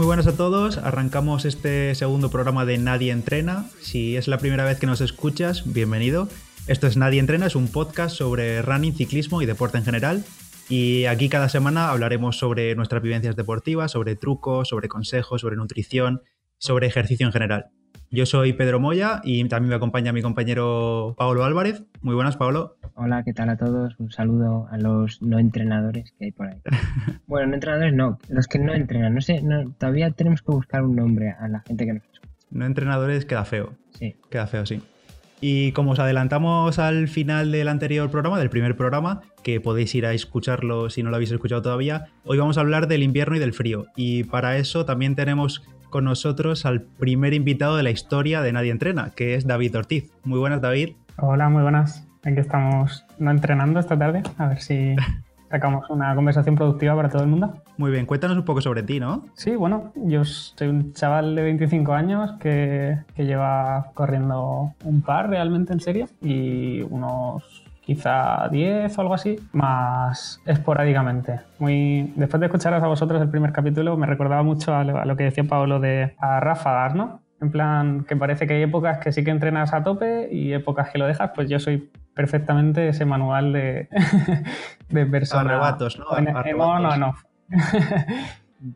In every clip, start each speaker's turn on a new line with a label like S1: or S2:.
S1: Muy buenas a todos, arrancamos este segundo programa de Nadie Entrena. Si es la primera vez que nos escuchas, bienvenido. Esto es Nadie Entrena, es un podcast sobre running, ciclismo y deporte en general. Y aquí cada semana hablaremos sobre nuestras vivencias deportivas, sobre trucos, sobre consejos, sobre nutrición, sobre ejercicio en general. Yo soy Pedro Moya y también me acompaña mi compañero Pablo Álvarez. Muy buenas, Pablo.
S2: Hola, ¿qué tal a todos? Un saludo a los no entrenadores que hay por ahí. bueno, no entrenadores no, los que no entrenan. No sé, todavía tenemos que buscar un nombre a la gente que nos escucha.
S1: No entrenadores queda feo.
S2: Sí.
S1: Queda feo, sí. Y como os adelantamos al final del anterior programa, del primer programa, que podéis ir a escucharlo si no lo habéis escuchado todavía, hoy vamos a hablar del invierno y del frío. Y para eso también tenemos con nosotros al primer invitado de la historia de Nadie Entrena, que es David Ortiz. Muy buenas, David.
S3: Hola, muy buenas. Aquí estamos no entrenando esta tarde, a ver si sacamos una conversación productiva para todo el mundo.
S1: Muy bien, cuéntanos un poco sobre ti, ¿no?
S3: Sí, bueno, yo soy un chaval de 25 años que, que lleva corriendo un par realmente en serio y unos quizá 10 o algo así, más esporádicamente. Muy... Después de escucharos a vosotros el primer capítulo, me recordaba mucho a lo, que decía Pablo de a ráfagas, ¿no? En plan, que parece que hay épocas que sí que entrenas a tope y épocas que lo dejas, pues yo soy perfectamente ese manual de, de persona.
S1: Arrebatos, ¿no?
S3: no, no.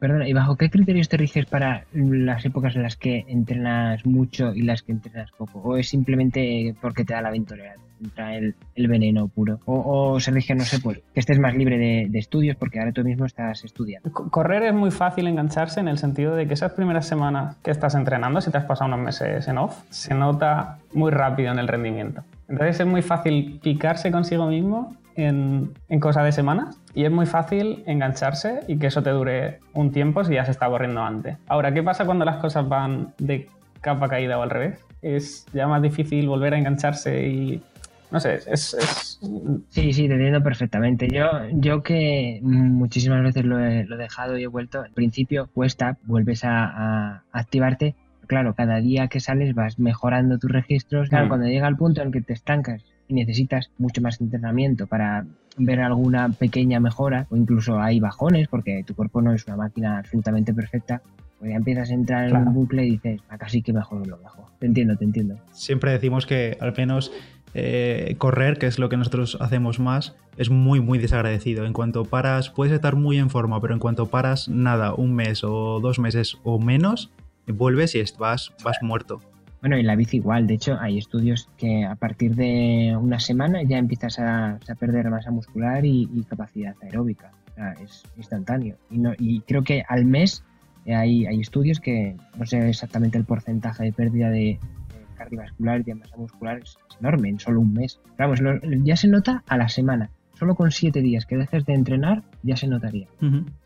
S2: Perdona, ¿y bajo qué criterios te riges para las épocas en las que entrenas mucho y las que entrenas poco? ¿O es simplemente porque te da la ventolera, entra el, el veneno puro? ¿O, se rige, no sé, pues que estés más libre de, de, estudios porque ahora tú mismo estás estudiando?
S3: Correr es muy fácil engancharse en el sentido de que esas primeras semanas que estás entrenando, si te has pasado unos meses en off, se nota muy rápido en el rendimiento. Entonces es muy fácil picarse consigo mismo en, en cosa de semanas y es muy fácil engancharse y que eso te dure un tiempo si ya se está corriendo antes. Ahora, ¿qué pasa cuando las cosas van de capa caída o al revés? Es ya más difícil volver a engancharse y no sé, es,
S2: Sí, sí, te entiendo perfectamente. Yo, yo que muchísimas veces lo he, lo he dejado y he vuelto, al principio cuesta, vuelves a, a, activarte. Claro, cada día que sales vas mejorando tus registros. Claro, mm. cuando llega el punto en que te estancas y necesitas mucho más entrenamiento para ver alguna pequeña mejora o incluso hay bajones porque tu cuerpo no es una máquina absolutamente perfecta, pues ya empiezas a entrar en un bucle y dices, acá sí que mejor lo dejo. Te entiendo, te entiendo.
S1: Siempre decimos que al menos eh, correr, que es lo que nosotros hacemos más, es muy, muy desagradecido. En cuanto paras, puedes estar muy en forma, pero en cuanto paras nada, un mes o dos meses o menos, vuelves y vas, vas muerto.
S2: Bueno, y la bici igual. De hecho, hay estudios que a partir de una semana ya empiezas a, perder masa muscular y, capacidad aeróbica. O sea, es instantáneo. Y, no, y creo que al mes hay, hay, estudios que no sé exactamente el porcentaje de pérdida de, cardiovascular y de masa muscular es, enorme en solo un mes. Vamos, ya se nota a la semana. Solo con siete días que dejes de entrenar ya se notaría.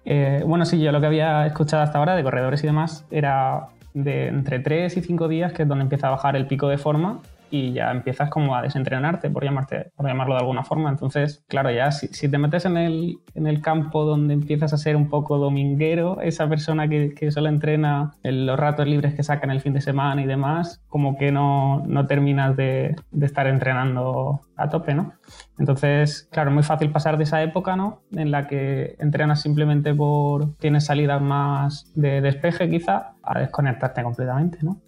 S3: Eh, bueno, sí, yo lo que había escuchado hasta ahora de corredores y demás era de entre 3 y 5 días, que es donde empieza a bajar el pico de forma y ya empiezas como a desentrenarte, por, llamarte, por llamarlo de alguna forma. Entonces, claro, ya si, si, te metes en el, en el campo donde empiezas a ser un poco dominguero, esa persona que, que solo entrena en los ratos libres que sacan el fin de semana y demás, como que no, no terminas de, de estar entrenando a tope, ¿no? Entonces, claro, muy fácil pasar de esa época, ¿no? En la que entrenas simplemente por, tienes salidas más de despeje quizá, a desconectarte completamente, ¿no?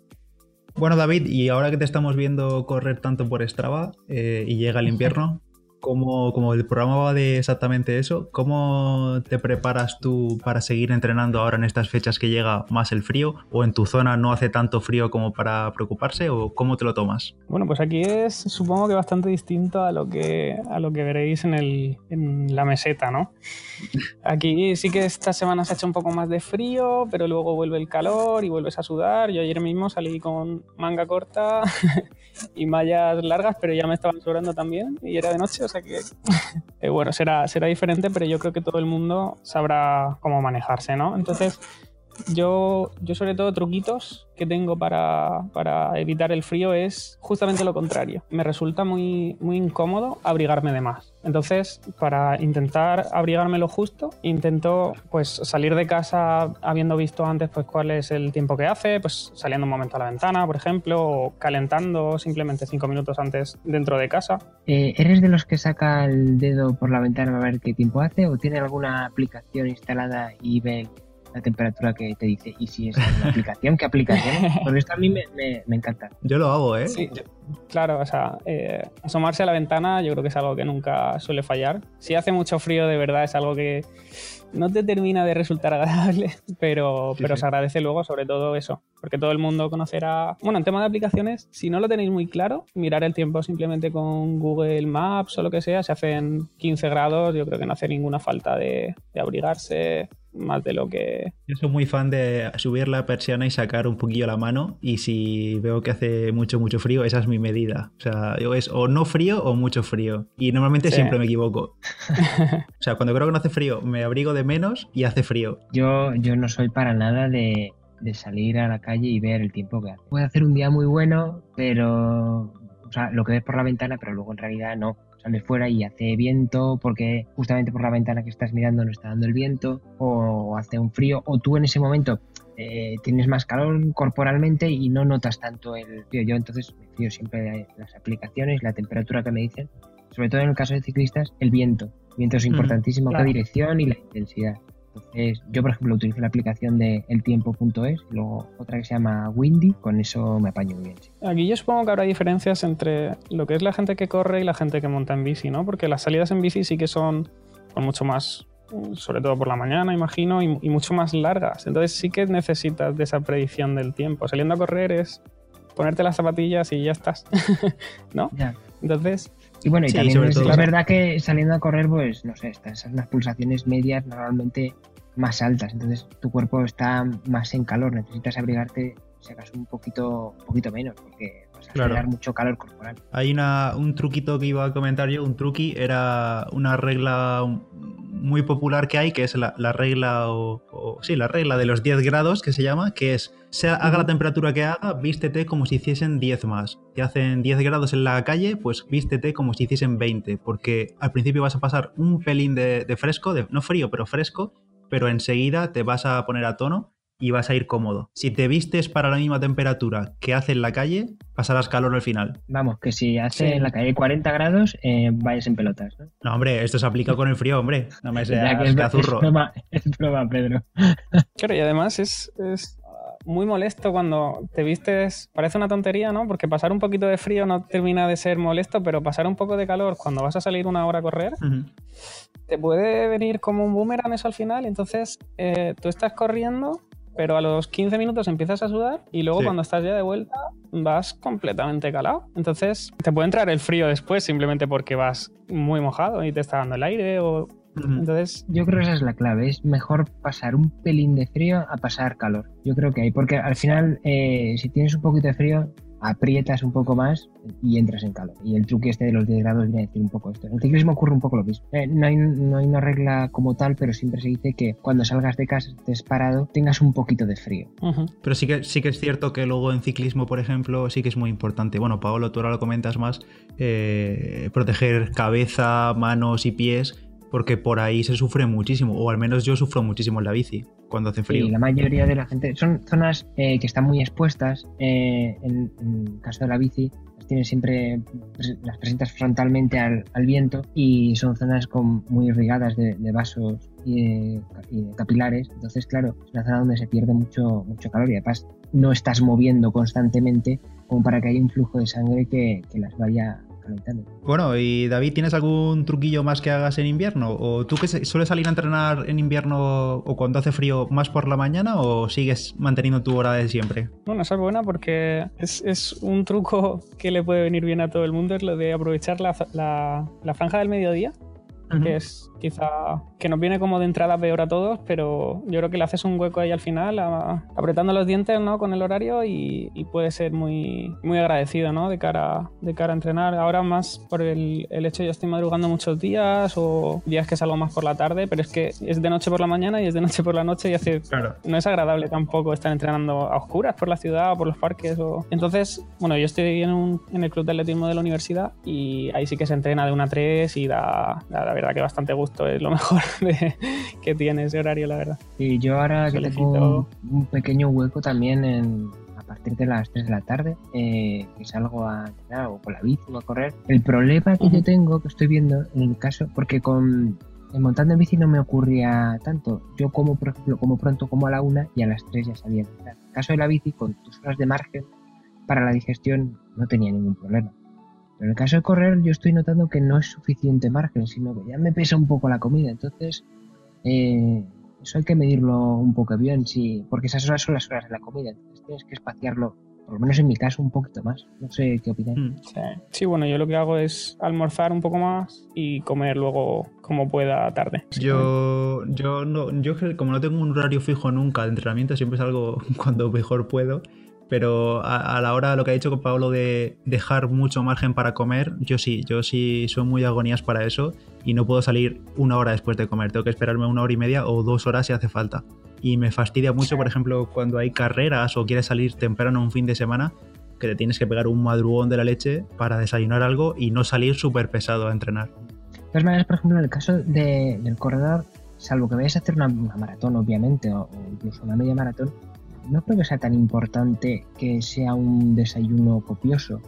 S1: Bueno, David, y ahora que te estamos viendo correr tanto por Strava eh, y llega el invierno, como, como el programa va de exactamente eso, ¿cómo te preparas tú para seguir entrenando ahora en estas fechas que llega más el frío? ¿O en tu zona no hace tanto frío como para preocuparse? ¿O cómo te lo tomas?
S3: Bueno, pues aquí es supongo que bastante distinto a lo que, a lo que veréis en, el, en la meseta, ¿no? Aquí sí que esta semana se ha hecho un poco más de frío, pero luego vuelve el calor y vuelves a sudar. Yo ayer mismo salí con manga corta y mallas largas, pero ya me estaban sobrando también y era de noche, sea que eh, bueno, será, será diferente, pero yo creo que todo el mundo sabrá cómo manejarse, ¿no? Entonces, yo, yo sobre todo truquitos que tengo para, para, evitar el frío es justamente lo contrario. Me resulta muy, muy incómodo abrigarme de más. Entonces, para intentar abrigarme lo justo, intento pues salir de casa habiendo visto antes pues cuál es el tiempo que hace, pues saliendo un momento a la ventana, por ejemplo, o calentando simplemente cinco minutos antes dentro de casa.
S2: Eh, ¿Eres de los que saca el dedo por la ventana a ver qué tiempo hace o tiene alguna aplicación instalada y ve la temperatura que te dice. Y si es una aplicación, ¿qué aplicación? Porque esto a mí me, me, encanta.
S1: Yo lo hago, ¿eh?
S3: Sí, claro, o sea, eh, asomarse a la ventana yo creo que es algo que nunca suele fallar. Si hace mucho frío, de verdad, es algo que no te termina de resultar agradable, pero, pero se agradece luego, sobre todo eso, porque todo el mundo conocerá. Bueno, en tema de aplicaciones, si no lo tenéis muy claro, mirar el tiempo simplemente con Google Maps o lo que sea, se hacen 15 grados, yo creo que no hace ninguna falta de, de abrigarse más de lo que...
S1: Yo soy muy fan de subir la persiana y sacar un poquillo la mano y si veo que hace mucho, mucho frío, esa es mi medida. O sea, yo es o no frío o mucho frío. Y normalmente siempre me equivoco. o sea, cuando creo que no hace frío, me abrigo de menos y hace frío.
S2: Yo, yo no soy para nada de, de salir a la calle y ver el tiempo que hace. Puede hacer un día muy bueno, pero... O sea, lo que ves por la ventana, pero luego en realidad no sales fuera y hace viento porque justamente por la ventana que estás mirando no está dando el viento o hace un frío o tú en ese momento eh, tienes más calor corporalmente y no notas tanto el frío. Yo entonces me fío siempre de las aplicaciones, la temperatura que me dicen, sobre todo en el caso de ciclistas, el viento. El viento es importantísimo, la dirección y la intensidad. Entonces, yo, por ejemplo, utilizo la aplicación de eltiempo.es, luego otra que se llama Windy, con eso me apaño muy bien.
S3: Aquí yo supongo que habrá diferencias entre lo que es la gente que corre y la gente que monta en bici, ¿no? Porque las salidas en bici sí que son mucho más, sobre todo por la mañana, imagino, y, mucho más largas. Entonces sí que necesitas de esa predicción del tiempo. Saliendo a correr es ponerte las zapatillas y ya estás, ¿no? Ya. Entonces,
S2: y bueno, y también es, verdad que saliendo a correr, pues no sé, estas las pulsaciones medias normalmente más altas, entonces tu cuerpo está más en calor, necesitas abrigarte si acaso un poquito, un poquito menos, porque vas a generar mucho calor corporal.
S1: Hay una, un truquito que iba a comentar yo, un truqui, era una regla muy popular que hay, que es la, regla o, sí, la regla de los 10 grados que se llama, que es sea, haga la temperatura que haga, vístete como si hiciesen 10 más. Si hacen 10 grados en la calle, pues vístete como si hiciesen 20, porque al principio vas a pasar un pelín de, fresco, de, no frío, pero fresco, pero enseguida te vas a poner a tono y vas a ir cómodo. Si te vistes para la misma temperatura que hace en la calle, pasarás calor al final.
S2: Vamos, que si hace en la calle 40 grados, eh, vayas en pelotas. ¿no?
S1: no, hombre, esto se aplica con el frío, hombre. No me seas que
S2: es, azurro. Es broma, Pedro.
S3: Claro, y además es, muy molesto cuando te vistes. Parece una tontería, ¿no? Porque pasar un poquito de frío no termina de ser molesto, pero pasar un poco de calor cuando vas a salir una hora a correr, te puede venir como un boomerang eso al final. Entonces, eh, tú estás corriendo pero a los 15 minutos empiezas a sudar y luego cuando estás ya de vuelta vas completamente calado. Entonces te puede entrar el frío después simplemente porque vas muy mojado y te está dando el aire o... Entonces...
S2: Yo creo que esa es la clave, es mejor pasar un pelín de frío a pasar calor. Yo creo que hay, porque al final eh, si tienes un poquito de frío aprietas un poco más y entras en calor. Y el truque este de los 10 grados viene a decir un poco esto. En el ciclismo ocurre un poco lo mismo. Eh, no, hay, no, hay, una regla como tal, pero siempre se dice que cuando salgas de casa, estés parado, tengas un poquito de frío.
S1: Pero sí que, sí que es cierto que luego en ciclismo, por ejemplo, sí que es muy importante. Bueno, Paolo, tú ahora lo comentas más, eh, proteger cabeza, manos y pies porque por ahí se sufre muchísimo, o al menos yo sufro muchísimo en la bici cuando hace frío.
S2: Sí, la mayoría de la gente son zonas eh, que están muy expuestas. Eh, en, el caso de la bici, las tienes siempre, las presentas frontalmente al, viento y son zonas con, muy irrigadas de, vasos y de, capilares. Entonces, claro, es una zona donde se pierde mucho, mucho calor y además no estás moviendo constantemente como para que haya un flujo de sangre que, que las vaya
S1: bueno, y David, ¿tienes algún truquillo más que hagas en invierno? ¿O tú que sueles salir a entrenar en invierno o cuando hace frío más por la mañana o sigues manteniendo tu hora de siempre?
S3: Bueno, esa es buena porque es, un truco que le puede venir bien a todo el mundo, es lo de aprovechar la, la franja del mediodía que es quizá que nos viene como de entrada peor a todos, pero yo creo que le haces un hueco ahí al final, apretando los dientes ¿no? con el horario y, puede ser muy, muy agradecido ¿no? de, cara, de cara a entrenar. Ahora más por el, el hecho de yo estoy madrugando muchos días o días que salgo más por la tarde, pero es que es de noche por la mañana y es de noche por la noche y hace, no es agradable tampoco estar entrenando a oscuras por la ciudad o por los parques. O... Entonces, bueno, yo estoy en, un, en el club de atletismo de la universidad y ahí sí que se entrena de una a 3 y da, da, da verdad que bastante gusto, es lo mejor que tiene ese horario, la verdad.
S2: Y yo ahora que tengo un, pequeño hueco también en, a partir de las 3 de la tarde, eh, que salgo a entrenar o con la bici o a correr. El problema que yo tengo, que estoy viendo en el caso, porque con montando en bici no me ocurría tanto. Yo como, por ejemplo, como pronto como a la una y a las tres ya salía. En el caso de la bici, con tus horas de margen para la digestión no tenía ningún problema. Pero en el caso de correr yo estoy notando que no es suficiente margen, sino que ya me pesa un poco la comida. Entonces, eh, eso hay que medirlo un poco bien, sí, porque esas horas son las horas de la comida. Entonces tienes que espaciarlo por lo menos en mi caso, un poquito más. No sé qué opináis.
S3: Mm. Sí. bueno, yo lo que hago es almorzar un poco más y comer luego como pueda tarde.
S1: Yo, yo, no, yo como no tengo un horario fijo nunca de entrenamiento, siempre salgo cuando mejor puedo. Pero a, la hora, lo que ha dicho con Pablo de dejar mucho margen para comer, yo sí, yo sí soy muy agonías para eso y no puedo salir una hora después de comer. Tengo que esperarme una hora y media o dos horas si hace falta y me fastidia mucho, por ejemplo, cuando hay carreras o quieres salir temprano un fin de semana, que te tienes que pegar un madrugón de la leche para desayunar algo y no salir súper pesado a entrenar.
S2: De todas maneras, por ejemplo, en el caso del corredor, salvo que vayas a hacer una, maratón, obviamente, o, incluso una media maratón, no creo que sea tan importante que sea un desayuno copioso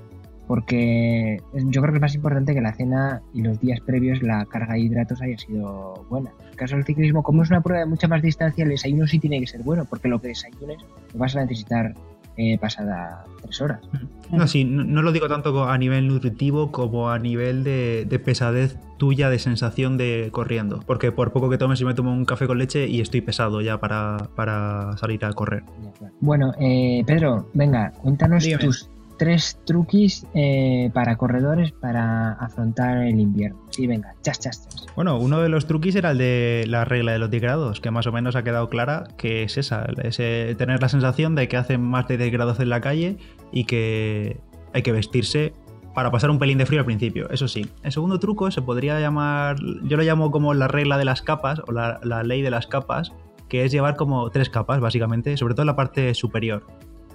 S2: porque yo creo que es más importante que la cena y los días previos la carga de hidratos haya sido buena. En el caso del ciclismo, como es una prueba de mucha más distancia, el desayuno sí tiene que ser bueno, porque lo que desayunes vas a necesitar eh, pasada tres horas.
S1: No, sí, no, lo digo tanto a nivel nutritivo como a nivel de, pesadez tuya, de sensación de corriendo. Porque por poco que tomes, yo me tomo un café con leche y estoy pesado ya para, para salir a correr.
S2: Bueno, eh, Pedro, venga, cuéntanos tus tres truquis eh, para corredores para afrontar el invierno. Sí, venga, chas, chas, chas.
S1: Bueno, uno de los truquis era el de la regla de los 10 grados, que más o menos ha quedado clara que es esa, es tener la sensación de que hace más de 10 grados en la calle y que hay que vestirse para pasar un pelín de frío al principio, eso sí. El segundo truco se podría llamar, yo lo llamo como la regla de las capas o la, la ley de las capas, que es llevar como tres capas básicamente, sobre todo en la parte superior.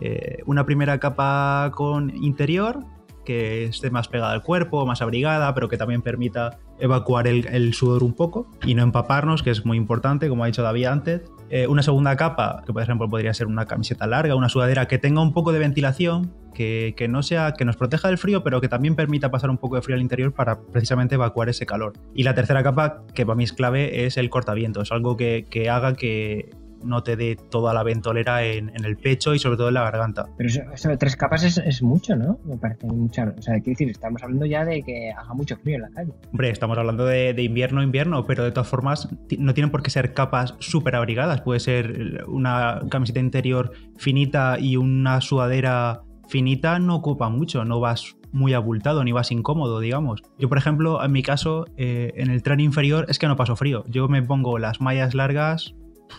S1: Eh, una primera capa con interior que esté más pegada al cuerpo, más abrigada, pero que también permita evacuar el, sudor un poco y no empaparnos, que es muy importante, como ha dicho David antes. Eh, una segunda capa, que por ejemplo podría ser una camiseta larga, una sudadera que tenga un poco de ventilación, que, no sea, que nos proteja del frío, pero que también permita pasar un poco de frío al interior para precisamente evacuar ese calor. Y la tercera capa, que para mí es clave, es el cortavientos, algo que haga que no te dé toda la ventolera en, el pecho y sobre todo en la garganta.
S2: Pero eso, de tres capas es, mucho, ¿no? Me parece mucho. O sea, quiero decir, estamos hablando ya de que haga mucho frío en la calle.
S1: Hombre, estamos hablando de, invierno, invierno, pero de todas formas no tienen por qué ser capas súper abrigadas. Puede ser una camiseta interior finita y una sudadera finita no ocupa mucho, no vas muy abultado ni vas incómodo, digamos. Yo, por ejemplo, en mi caso, eh, en el tren inferior es que no paso frío. Yo me pongo las mallas largas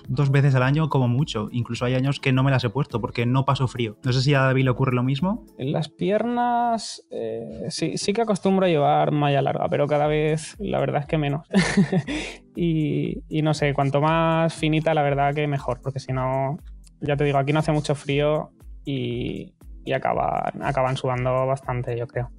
S1: dos veces al año como mucho. Incluso hay años que no me las he puesto porque no paso frío. No sé si a David le ocurre lo mismo.
S3: En las piernas eh, sí, sí que acostumbro a llevar malla larga, pero cada vez la verdad es que menos. y, no sé, cuanto más finita la verdad que mejor, porque si no, ya te digo, aquí no hace mucho frío y, y acaban, acaban sudando bastante, yo creo.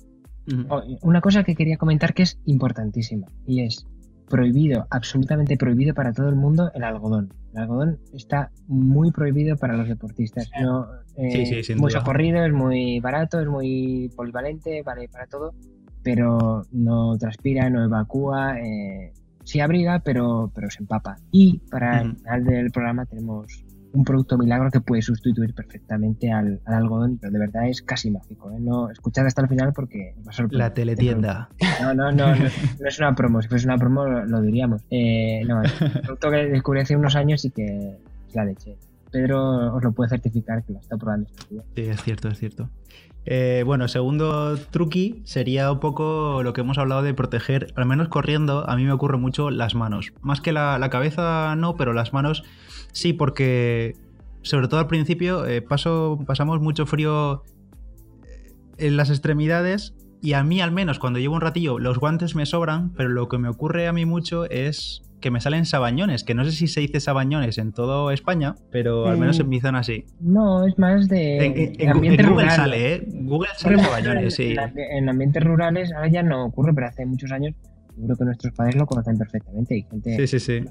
S2: Oh, una cosa que quería comentar que es importantísima y es prohibido, absolutamente prohibido para todo el mundo el algodón. El algodón está muy prohibido para los deportistas. No, eh, muy socorrido, es muy barato, es muy polivalente, vale para todo, pero no transpira, no evacúa, eh, sí abriga, pero, pero se empapa. Y para el final del programa tenemos un producto milagro que puede sustituir perfectamente al, algodón, pero de verdad es casi mágico. ¿eh? No, escuchad hasta el final porque va a sorprender.
S1: La teletienda.
S2: No, no, no, no, es una promo. Si fuese una promo lo, diríamos. Eh, no, es un producto que descubrí hace unos años y que es la leche. Pedro os lo puede certificar que lo está probando.
S1: Sí, es cierto, es cierto. Eh, bueno, segundo truqui sería un poco lo que hemos hablado de proteger, al menos corriendo, a mí me ocurre mucho las manos. Más que la, la cabeza no, pero las manos Sí, porque sobre todo al principio eh, paso, pasamos mucho frío eh, en las extremidades y a mí al menos cuando llevo un ratillo los guantes me sobran, pero lo que me ocurre a mí mucho es que me salen sabañones, que no sé si se dice sabañones en toda España, pero al menos en mi zona sí.
S2: No, es más
S1: de... En, Google sale, ¿eh? Google sale sabañones, sí.
S2: En, ambientes rurales ahora ya no ocurre, pero hace muchos años seguro que nuestros padres lo conocen perfectamente. Hay gente
S1: sí, sí, sí.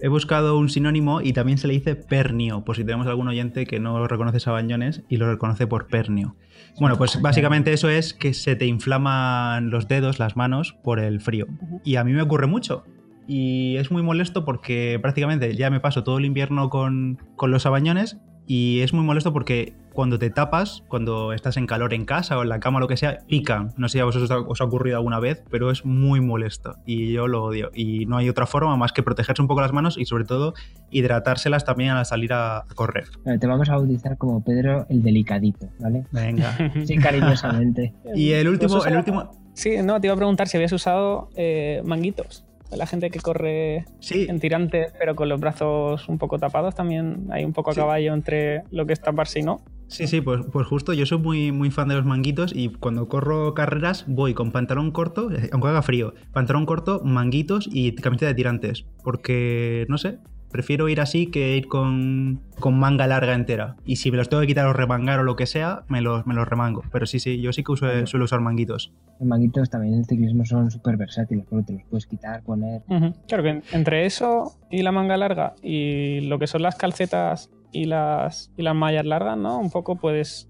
S1: He buscado un sinónimo y también se le dice pernio, por si tenemos algún oyente que no reconoce sabañones y lo reconoce por pernio. Bueno, pues básicamente eso es que se te inflaman los dedos, las manos, por el frío. Y a mí me ocurre mucho. y es muy molesto porque prácticamente ya me paso todo el invierno con, con los sabañones y es muy molesto porque cuando te tapas, cuando estás en calor en casa o en la cama o lo que sea, pican. No sé si a vosotros os ha ocurrido alguna vez, pero es muy molesto y yo lo odio. Y no hay otra forma más que protegerse un poco las manos y sobre todo hidratárselas también al salir a correr.
S2: te vamos a bautizar como Pedro el delicadito, ¿vale?
S1: Venga.
S2: sí, cariñosamente.
S1: y el último, el último...
S3: Sí, no, te iba a preguntar si habías usado eh, manguitos la gente que corre en tirantes pero con los brazos un poco tapados también hay un poco a caballo entre lo que es taparse y no.
S1: Sí, sí, pues, pues justo yo soy muy, muy fan de los manguitos y cuando corro carreras voy con pantalón corto, eh, aunque haga frío, pantalón corto, manguitos y camiseta de tirantes, porque no sé, Prefiero ir así que ir con, manga larga entera. Y si me los tengo que quitar o remangar o lo que sea, me los, me los remango. Pero sí, sí, yo sí que suelo usar manguitos.
S2: Los manguitos también en el ciclismo son súper versátiles, porque te los puedes quitar, poner.
S3: Claro que entre eso y la manga larga y lo que son las calcetas y las, y las mallas largas, ¿no? Un poco puedes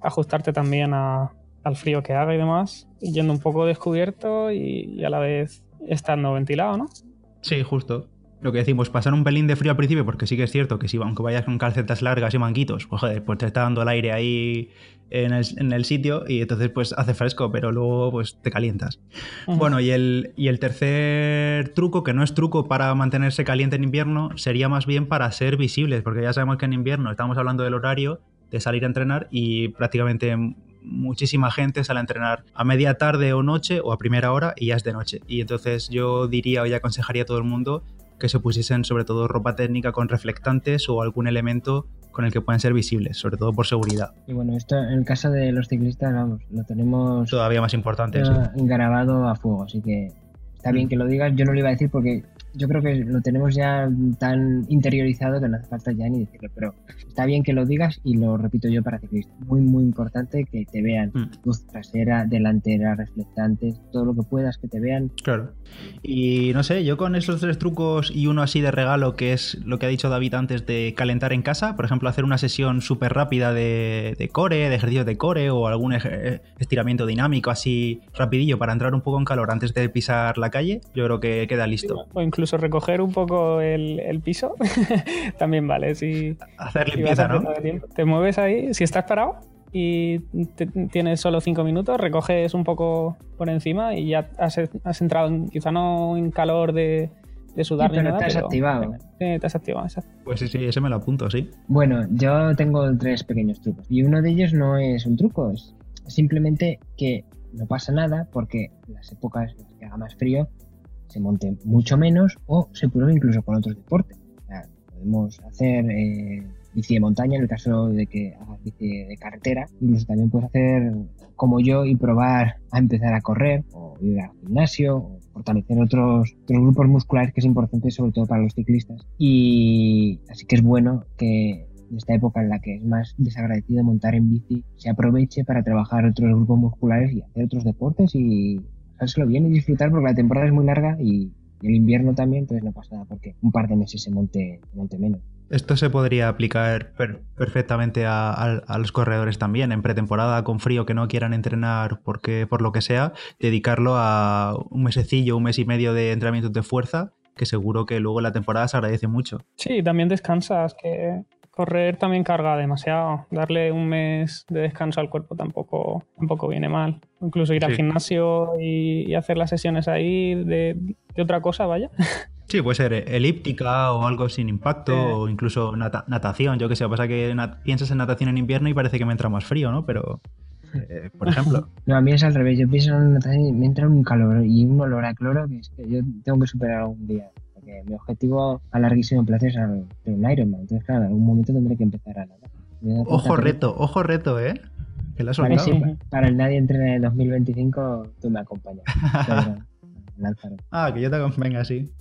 S3: ajustarte también al frío que haga y demás, yendo un poco descubierto y, a la vez estando ventilado, ¿no?
S1: Sí, justo lo que decimos, pasar un pelín de frío al principio, porque sí que es cierto que si aunque vayas con calcetas largas y manguitos, pues joder, pues te está dando el aire ahí en el, sitio y entonces pues hace fresco, pero luego pues te calientas. Bueno, y el, y el tercer truco, que no es truco para mantenerse caliente en invierno, sería más bien para ser visibles, porque ya sabemos que en invierno estamos hablando del horario de salir a entrenar y prácticamente muchísima gente sale a entrenar a media tarde o noche o a primera hora y ya es de noche. Y entonces yo diría o ya aconsejaría a todo el mundo que se pusiesen sobre todo ropa técnica con reflectantes o algún elemento con el que puedan ser visibles, sobre todo por seguridad.
S2: Y bueno, esto en el caso de los ciclistas, vamos, lo tenemos
S1: todavía más importante.
S2: Grabado a fuego, así que está bien mm. que lo digas. Yo no lo iba a decir porque yo creo que lo tenemos ya tan interiorizado que no hace falta ya ni decirlo, pero está bien que lo digas y lo repito yo para ciclistas. Muy, muy importante que te vean. Mm. Luz trasera, delantera, reflectantes, todo lo que puedas que te vean.
S1: Claro. Y no sé, yo con esos tres trucos y uno así de regalo, que es lo que ha dicho David antes de calentar en casa, por ejemplo, hacer una sesión súper rápida de, core, de ejercicio de core o algún estiramiento dinámico así rapidillo para entrar un poco en calor antes de pisar la calle, yo creo que queda listo
S3: incluso recoger un poco el, piso, también vale. Si,
S1: Hacer limpieza, ¿no?
S3: Te mueves ahí, si estás parado y tienes solo cinco minutos, recoges un poco por encima y ya has, entrado, quizá no en calor de, sudar
S2: ni nada, te has activado.
S3: Sí, te has activado,
S1: Pues sí, sí, ese me lo apunto, sí.
S2: Bueno, yo tengo tres pequeños trucos y uno de ellos no es un truco, es simplemente que no pasa nada porque en las épocas que haga más frío se monte mucho menos o se pruebe incluso con otros deportes. podemos hacer eh, bici de montaña en el caso de que hagas bici de carretera, incluso también puedes hacer como yo y probar a empezar a correr o ir al gimnasio fortalecer otros, otros grupos musculares que es importante sobre todo para los ciclistas. Y así que es bueno que en esta época en la que es más desagradecido montar en bici, se aproveche para trabajar otros grupos musculares y hacer otros deportes y lo bien y disfrutar porque la temporada es muy larga y, el invierno también, entonces no pasa nada porque un par de meses se monte, monte menos.
S1: Esto se podría aplicar perfectamente a, los corredores también. En pretemporada, con frío, que no quieran entrenar porque, por lo que sea, dedicarlo a un mesecillo, un mes y medio de entrenamientos de fuerza, que seguro que luego la temporada se agradece mucho.
S3: Sí, también descansas, que correr también carga demasiado. Darle un mes de descanso al cuerpo tampoco, tampoco viene mal. Incluso ir al gimnasio y, hacer las sesiones ahí de, otra cosa, vaya.
S1: Sí, puede ser elíptica o algo sin impacto o incluso natación. Yo que sé, pasa que piensas en natación en invierno y parece que me entra más frío, ¿no? Pero, eh, por ejemplo.
S2: No, a mí es al revés. Yo pienso en natación y me entra un calor y un olor a cloro que es que yo tengo que superar algún día mi objetivo a larguísimo plazo es un Ironman. Entonces, claro, en algún momento tendré que empezar a nadar.
S1: Ojo reto, ojo reto, ¿eh? Que la
S2: para el Nadie Entrena en 2025 tú me acompañas.
S1: ah, que yo te acompañe, sí.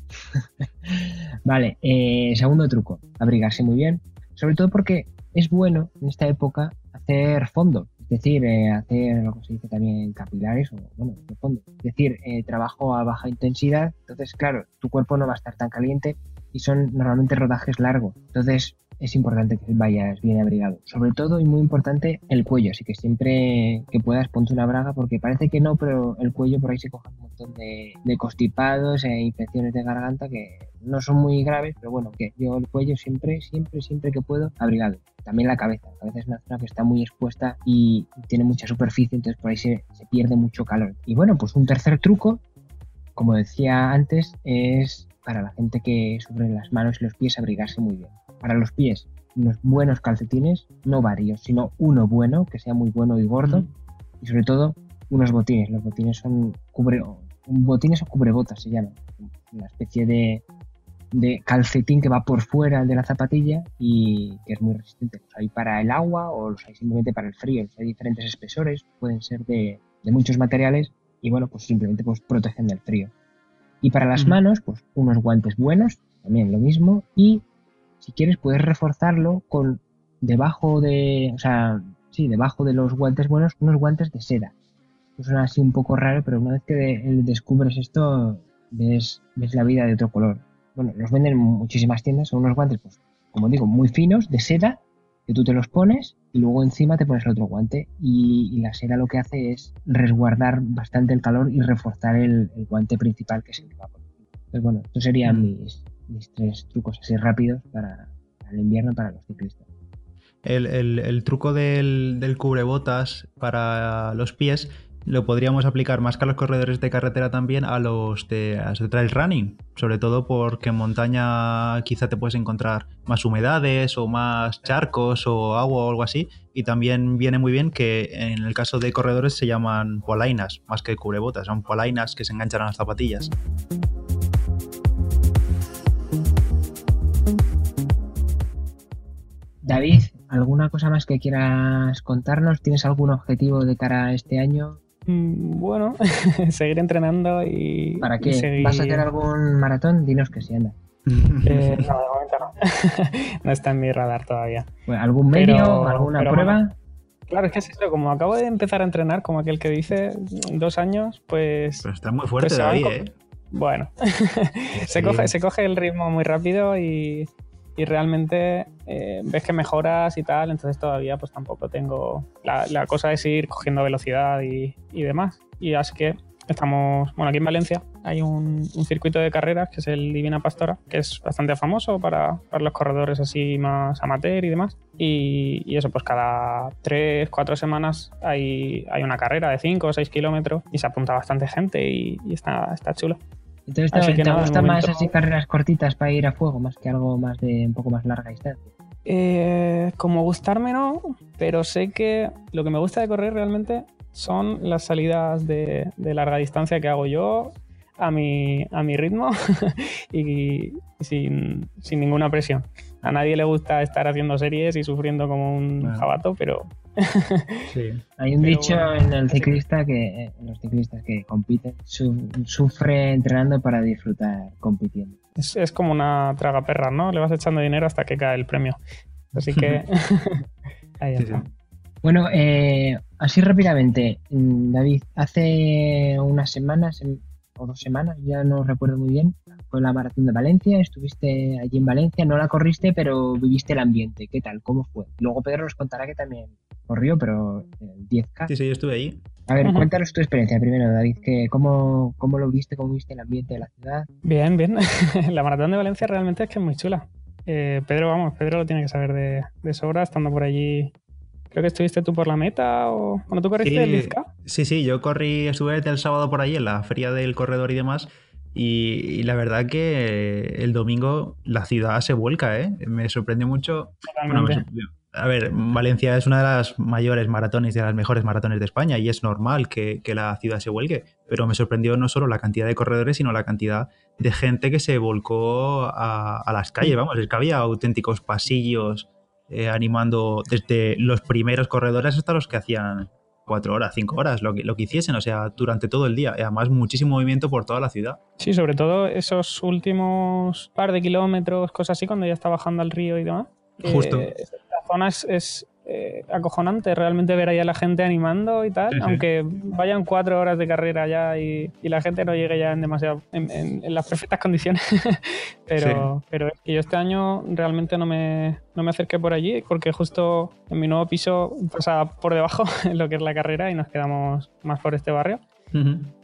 S2: vale, eh, segundo truco, abrigarse muy bien. Sobre todo porque es bueno en esta época hacer fondo. Decir, eh, hacer lo que se dice también capilares o, bueno, de fondo. Es decir, eh, trabajo a baja intensidad. Entonces, claro, tu cuerpo no va a estar tan caliente y son normalmente rodajes largos. Entonces, es importante que vayas bien abrigado. Sobre todo y muy importante el cuello, así que siempre que puedas ponte una braga porque parece que no, pero el cuello por ahí se coge un montón de, de constipados e infecciones de garganta que no son muy graves, pero bueno, que yo el cuello siempre, siempre, siempre que puedo abrigado. También la cabeza, la cabeza es una zona que está muy expuesta y tiene mucha superficie, entonces por ahí se, se pierde mucho calor. Y bueno, pues un tercer truco, como decía antes, es para la gente que sufre las manos y los pies abrigarse muy bien. Para los pies, unos buenos calcetines, no varios, sino uno bueno, que sea muy bueno y gordo, y sobre todo unos botines. Los botines son cubre, botines o cubrebotas se llaman, una especie de, de calcetín que va por fuera de la zapatilla y que es muy resistente. Los hay para el agua o los hay simplemente para el frío. Los hay diferentes espesores, pueden ser de, de muchos materiales y bueno, pues simplemente pues protegen del frío. Y para las manos, pues unos guantes buenos, también lo mismo. Y si quieres, puedes reforzarlo con debajo de, o sea, sí, debajo de los guantes buenos, unos guantes de seda. Eso suena así un poco raro, pero una vez que descubres esto, ves, ves la vida de otro color. Bueno, los venden en muchísimas tiendas, son unos guantes, pues, como digo, muy finos, de seda, que tú te los pones y luego encima te pones el otro guante. Y, y la seda lo que hace es resguardar bastante el calor y reforzar el, el guante principal que es el que va. Pues bueno, estos serían
S1: Mm.
S2: mis, mis tres trucos así rápidos para, para el invierno para los ciclistas.
S1: El, el- el truco del, del cubrebotas para los pies lo podríamos aplicar más que a los corredores de carretera también a los de, a los de trail running, sobre todo porque en montaña quizá te puedes encontrar más humedades o más charcos o agua o algo así y también viene muy bien que en el caso de corredores se llaman polainas más que cubrebotas, son polainas que se enganchan a las zapatillas.
S2: David, ¿alguna cosa más que quieras contarnos? ¿Tienes algún objetivo de cara a este año?
S3: Mm, Bueno, seguir entrenando y.
S2: ¿Para
S3: y
S2: qué?
S3: seguir-
S2: ¿Vas a hacer algún maratón? Dinos que sí, anda.
S3: Eh, no, de momento no. no está en mi radar todavía.
S2: Bueno, ¿Algún
S3: Pero-
S2: medio? ¿Alguna
S3: pero
S2: prueba?
S3: bueno. Claro, es que es eso, como acabo de empezar a entrenar, como aquel que dice, dos años, pues.
S1: Pero está muy fuerte
S3: Pues
S1: David, ¿eh?
S3: Bueno, se, coge, se coge el ritmo muy rápido y, y realmente eh, ves que mejoras y tal, entonces todavía pues tampoco tengo... La, la cosa es ir cogiendo velocidad y, y demás. Y así que estamos, bueno, aquí en Valencia hay un, circuito de carreras que es el Divina Pastora, que es bastante famoso para, para los corredores así más amateur y demás. Y, y eso, pues cada tres, cuatro semanas hay, hay una carrera de 5 o 6 kilómetros y se apunta bastante gente y, y está, está chulo.
S2: Entonces, ¿te,
S3: Así que
S2: te
S3: nada, de
S2: gusta más así carreras cortitas para ir a fuego, más que algo más de un poco más larga distancia?
S3: Eh, como gustarme no, pero sé que lo que me gusta de correr realmente son las salidas de, de larga distancia que hago yo a mi, a mi ritmo y sin, sin ninguna presión. A nadie le gusta estar haciendo series y sufriendo como un jabato, pero
S1: Sí.
S2: Hay un
S3: Pero
S2: dicho
S3: bueno,
S2: en el ciclista que eh, los ciclistas que compiten su- sufre entrenando para disfrutar compitiendo.
S3: es, es como una traga perra, ¿no? Le vas echando dinero hasta que cae el premio. Así que ahí
S1: Sí,
S3: está.
S1: sí.
S2: Bueno, eh, así rápidamente, mm, David, hace unas semanas em, o dos semanas, ya no recuerdo muy bien, fue la maratón de Valencia, estuviste allí en Valencia, no la corriste, pero viviste el ambiente. ¿Qué tal? ¿Cómo fue? Luego Pedro nos contará que también corrió, pero el 10K.
S1: Sí, sí, yo estuve ahí.
S2: A ver, cuéntanos tu experiencia primero, David, que cómo, cómo lo viste, cómo viste el ambiente de la ciudad.
S3: Bien, bien. la maratón de Valencia realmente es que es muy chula. Eh, Pedro, vamos, Pedro lo tiene que saber de, de sobra estando por allí. Creo que estuviste tú por la meta o... Bueno, tú corriste
S1: Sí.
S3: el 10K.
S1: Sí, sí, yo corrí, estuve el sábado por ahí en la feria del corredor y demás. Y, y la verdad que el domingo la ciudad se vuelca, ¿eh? Me sorprendió mucho. Bueno, me
S3: Totalmente.
S1: sorprendió. A ver, Valencia es una de las mayores maratones y de las mejores maratones de España y es normal que, que la ciudad se vuelque, pero me sorprendió no solo la cantidad de corredores, sino la cantidad de gente que se volcó a, a las calles. Vamos, es que había auténticos pasillos eh, animando desde los primeros corredores hasta los que hacían cuatro horas, cinco horas, lo que, lo que hiciesen, o sea, durante todo el día. Y además, muchísimo movimiento por toda la ciudad.
S3: Sí, sobre todo esos últimos par de kilómetros, cosas así, cuando ya está bajando al río y demás.
S1: Justo.
S3: La zona es, es, eh, acojonante realmente ver ahí a la gente animando y tal, aunque vayan cuatro horas de carrera ya y, la gente no llegue ya en demasiado en, las perfectas condiciones. pero, pero es que yo este año realmente no me, no me acerqué por allí porque justo en mi nuevo piso pasaba por debajo lo que es la carrera y nos quedamos más por este barrio.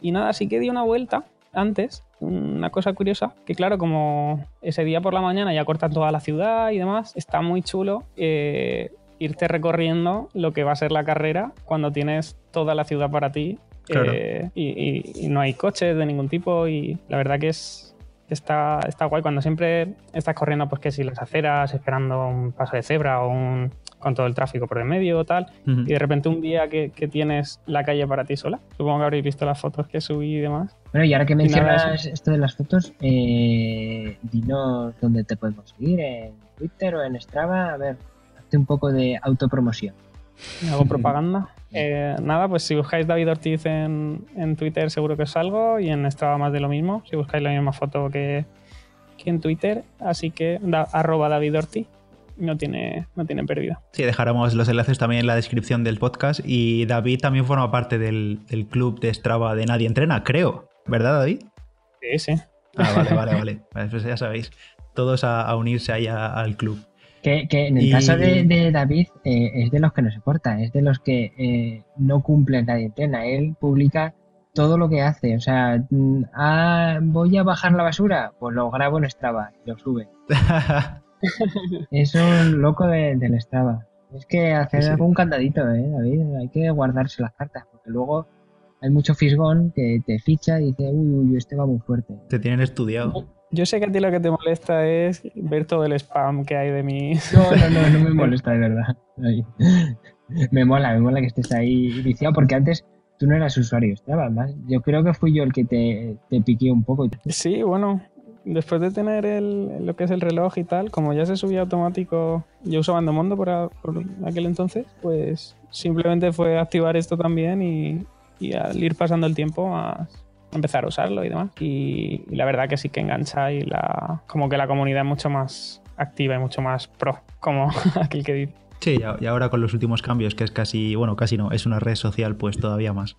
S3: Y nada, así que di una vuelta antes, una cosa curiosa, que claro, como ese día por la mañana ya cortan toda la ciudad y demás, está muy chulo eh, irte recorriendo lo que va a ser la carrera cuando tienes toda la ciudad para ti eh, y, no hay coches de ningún tipo y la verdad que es está, está guay cuando siempre estás corriendo pues que si las aceras esperando un paso de cebra o un con todo el tráfico por el medio o tal, y de repente un día que, tienes la calle para ti sola. Supongo que habréis visto las fotos que subí y demás.
S2: Bueno, y ahora que mencionas esto de las fotos, eh, dinos dónde te podemos seguir, en Twitter o en Strava, a ver, hazte un poco de autopromoción.
S3: Hago propaganda. Eh, nada, pues si buscáis David Ortiz en, en, Twitter seguro que os salgo y en Strava más de lo mismo, si buscáis la misma foto que, que en Twitter, así que arroba David Ortiz no tiene, no tiene pérdida.
S1: Sí, dejaremos los enlaces también en la descripción del podcast. Y David también forma parte del, club de Strava de Nadie Entrena, creo. ¿Verdad, David?
S3: Sí, sí.
S1: Ah, vale, vale, vale. Pues ya sabéis, todos a, unirse ahí al club.
S2: Que, en el caso de, David eh, es de los que no se corta, es de los que eh, no cumplen Nadie Entrena. Él publica todo lo que hace. O sea, mm, ah, voy a bajar la basura, pues lo grabo en Strava y lo sube. es un loco del Strava. Es que hacer algún candadito, ¿eh, David? Hay que guardarse las cartas, porque luego hay mucho fisgón que te ficha y dice, uy, uy, este va muy fuerte.
S1: Te tienen estudiado.
S3: Yo sé que a ti lo que te molesta es ver todo el spam que hay de mí.
S2: No, no, no, no me molesta de verdad. Me mola, me mola que estés ahí iniciado, porque antes tú no eras usuario Strava, más. Yo creo que fui yo el que te, te piqué un poco.
S3: Sí, bueno, después de tener el, lo que es el reloj y tal, como ya se subía automático, yo usaba Endomondo por, por aquel entonces, pues simplemente fue activar esto también y, al ir pasando el tiempo a empezar a usarlo y demás. Y, la verdad que sí que engancha y la como que la comunidad es mucho más activa y mucho más pro, como aquel que dice.
S1: Sí, y ahora con los últimos cambios, que es casi, bueno, casi no, es una red social, pues todavía más.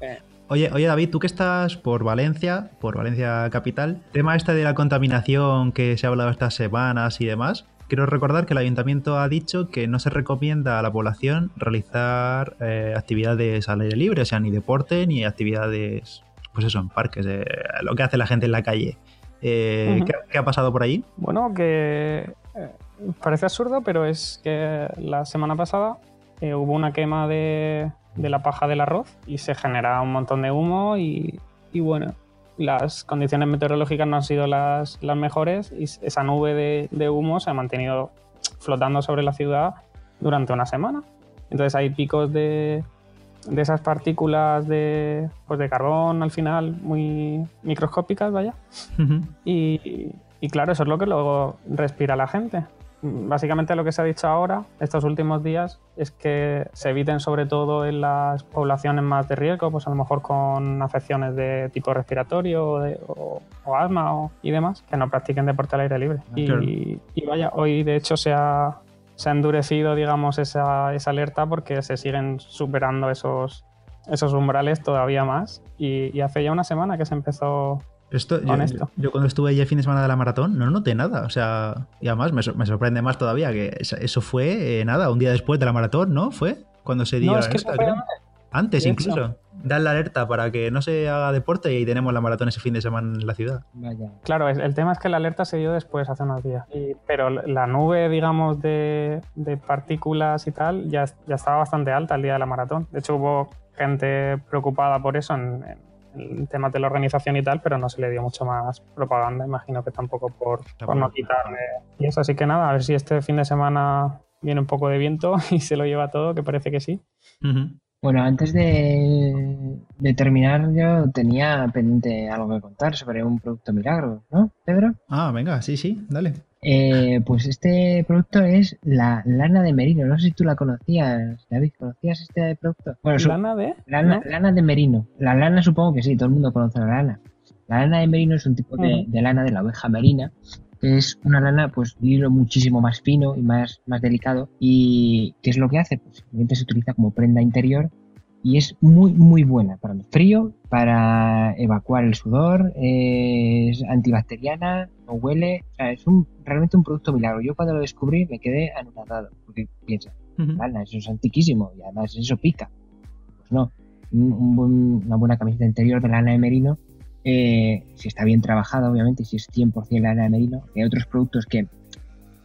S1: Eh, Oye, oye David, tú que estás por Valencia, por Valencia capital, tema este de la contaminación que se ha hablado estas semanas y demás, quiero recordar que el ayuntamiento ha dicho que no se recomienda a la población realizar eh, actividades al aire libre, o sea, ni deporte ni actividades, pues eso, en parques, eh, lo que hace la gente en la calle. Eh, ¿qué, ha pasado por allí?
S3: Bueno, que parece absurdo, pero es que la semana pasada hubo una quema de, de la paja del arroz y se genera un montón de humo y, bueno, las condiciones meteorológicas no han sido las, las mejores y esa nube de, de, humo se ha mantenido flotando sobre la ciudad durante una semana. Entonces hay picos de, de esas partículas de, pues de carbón al final muy microscópicas, vaya. y, y claro, eso es lo que luego respira la gente básicamente lo que se ha dicho ahora, estos últimos días, es que se eviten sobre todo en las poblaciones más de riesgo, pues a lo mejor con afecciones de tipo respiratorio o, asma y demás, que no practiquen deporte al aire libre. Ah, y, vaya, hoy de hecho se ha, se ha endurecido, digamos, esa, esa, alerta porque se siguen superando esos, esos umbrales todavía más. Y, y hace ya una semana que se empezó
S1: esto, yo, cuando estuve allí el fin de semana de la maratón no noté nada. O sea, y además me, me sorprende más todavía que eso fue, eh, nada, un día después de la maratón, ¿no? ¿Fue? Cuando se dio
S3: no,
S1: la
S3: alerta,
S1: Antes incluso. Dan la alerta para que no se haga deporte y tenemos la maratón ese fin de semana en la ciudad.
S3: Claro, el tema es que la alerta se dio después, hace unos días. pero la nube, digamos, de, de partículas y tal ya, ya estaba bastante alta el día de la maratón. De hecho, hubo gente preocupada por eso en el tema de la organización y tal, pero no se le dio mucho más propaganda, imagino que tampoco por, por no quitarle. Y eso, así que nada, a ver si este fin de semana viene un poco de viento y se lo lleva todo, que parece que sí.
S2: Bueno, antes de, de, terminar, yo tenía pendiente algo que contar sobre un producto milagro, ¿no, Pedro?
S1: Ah, venga, sí, sí, dale.
S2: Eh, pues este producto es la lana de merino. No sé si tú la conocías, David. ¿Conocías este producto?
S3: ¿Lana de?
S2: Lana, de merino. La lana supongo que sí, todo el mundo conoce la lana. La lana de merino es un tipo de, lana de la oveja merina es una lana, pues, de hilo muchísimo más fino y más, más delicado. ¿Y qué es lo que hace? Pues simplemente se utiliza como prenda interior y es muy, muy buena para el frío, para evacuar el sudor, es antibacteriana, no huele, o sea, es un, realmente un producto milagro. Yo cuando lo descubrí me quedé anonadado, porque piensa, lana, eso es antiquísimo y además eso pica. Pues no, una buena camiseta interior de lana de merino eh, si está bien trabajada, obviamente, si es 100% lana de merino. Hay otros productos que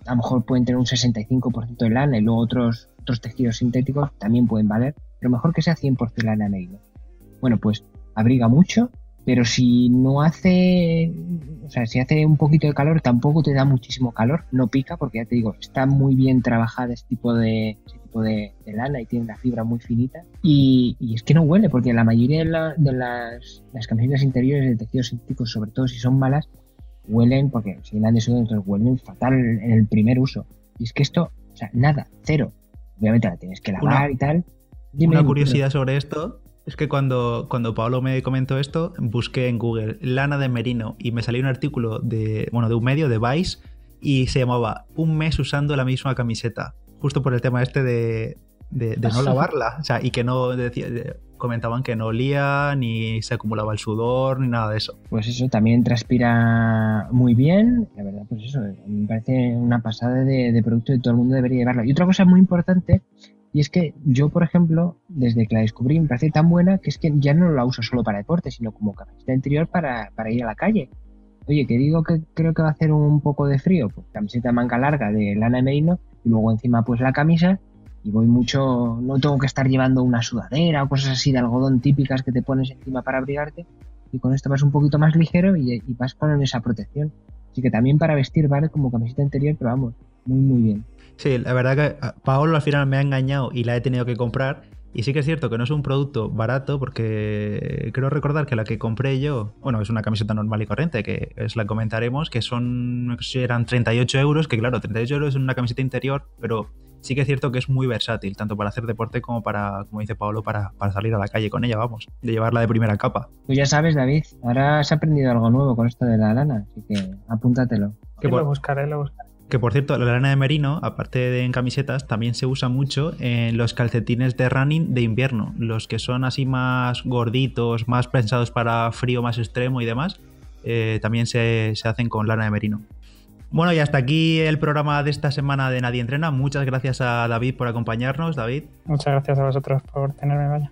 S2: a lo mejor pueden tener un 65% de lana y luego otros, otros tejidos sintéticos también pueden valer, pero mejor que sea 100% lana de merino. Bueno, pues abriga mucho, pero si no hace, o sea, si hace un poquito de calor, tampoco te da muchísimo calor, no pica, porque ya te digo, está muy bien trabajada este tipo de, de, lana y tiene la fibra muy finita. Y, es que no huele, porque la mayoría de, las, las, camisetas interiores de tejidos sintéticos, sobre todo si son malas, huelen, porque si llenan de sudor, entonces huelen fatal en el primer uso. Y es que esto, o sea, nada, cero. Obviamente la tienes que lavar y tal.
S1: una curiosidad sobre esto es que cuando, cuando Pablo me comentó esto, busqué en Google lana de merino y me salió un artículo de, bueno, de un medio, de Vice, y se llamaba Un mes usando la misma camiseta justo por el tema este de, no lavarla. O sea, y que no decía, comentaban que no olía, ni se acumulaba el sudor, ni nada de eso.
S2: Pues eso, también transpira muy bien. La verdad, pues eso, me parece una pasada de, producto y todo el mundo debería llevarlo. Y otra cosa muy importante, y es que yo, por ejemplo, desde que la descubrí, me parece tan buena que es que ya no la uso solo para deporte, sino como camiseta interior para, para ir a la calle. Oye, que digo que creo que va a hacer un poco de frío, pues camiseta manga larga de lana de merino y luego encima pues la camisa y voy mucho, no tengo que estar llevando una sudadera o cosas así de algodón típicas que te pones encima para abrigarte y con esto vas un poquito más ligero y, vas con esa protección. Así que también para vestir vale como camiseta interior, pero vamos, muy muy bien.
S1: Sí, la verdad que ah, Paolo al final me ha engañado y la he tenido que comprar. Y sí que es cierto que no es un producto barato porque creo recordar que la que compré yo, bueno, es una camiseta normal y corriente, que es la comentaremos, que son, eran 38 euros, que claro, 38 euros es una camiseta interior, pero sí que es cierto que es muy versátil, tanto para hacer deporte como para, como dice Pablo, para, salir a la calle con ella, vamos, de llevarla de primera capa.
S2: Pues ya sabes, David, ahora has aprendido algo nuevo con esto de la lana, así que apúntatelo.
S3: Que lo buscaré, lo buscaré.
S1: Que por cierto, la lana de merino, aparte de en camisetas, también se usa mucho en los calcetines de running de invierno. Los que son así más gorditos, más pensados para frío más extremo y demás, eh, también se, hacen con lana de merino. Bueno, y hasta aquí el programa de esta semana de Nadie Entrena. Muchas gracias a David por acompañarnos, David.
S3: Muchas gracias a vosotros por tenerme, vaya.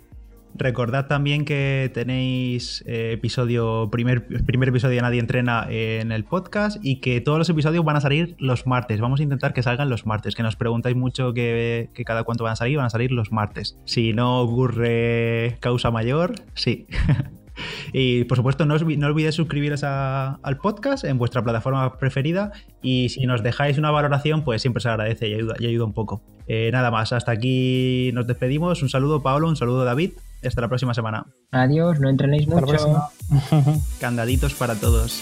S1: Recordad también que tenéis eh, episodio, primer, primer episodio de Nadie Entrena en el podcast y que todos los episodios van a salir los martes. Vamos a intentar que salgan los martes, que nos preguntáis mucho que, cada cuánto van a salir, van a salir los martes. Si no ocurre causa mayor, sí. Y por supuesto, no, olvidéis suscribiros al podcast en vuestra plataforma preferida. Y si nos dejáis una valoración, pues siempre se agradece y ayuda, y ayuda un poco. Eh, nada más, hasta aquí nos despedimos. Un saludo, Pablo, un saludo, David. Hasta la próxima semana.
S2: Adiós, no entrenéis mucho.
S1: Candaditos para todos.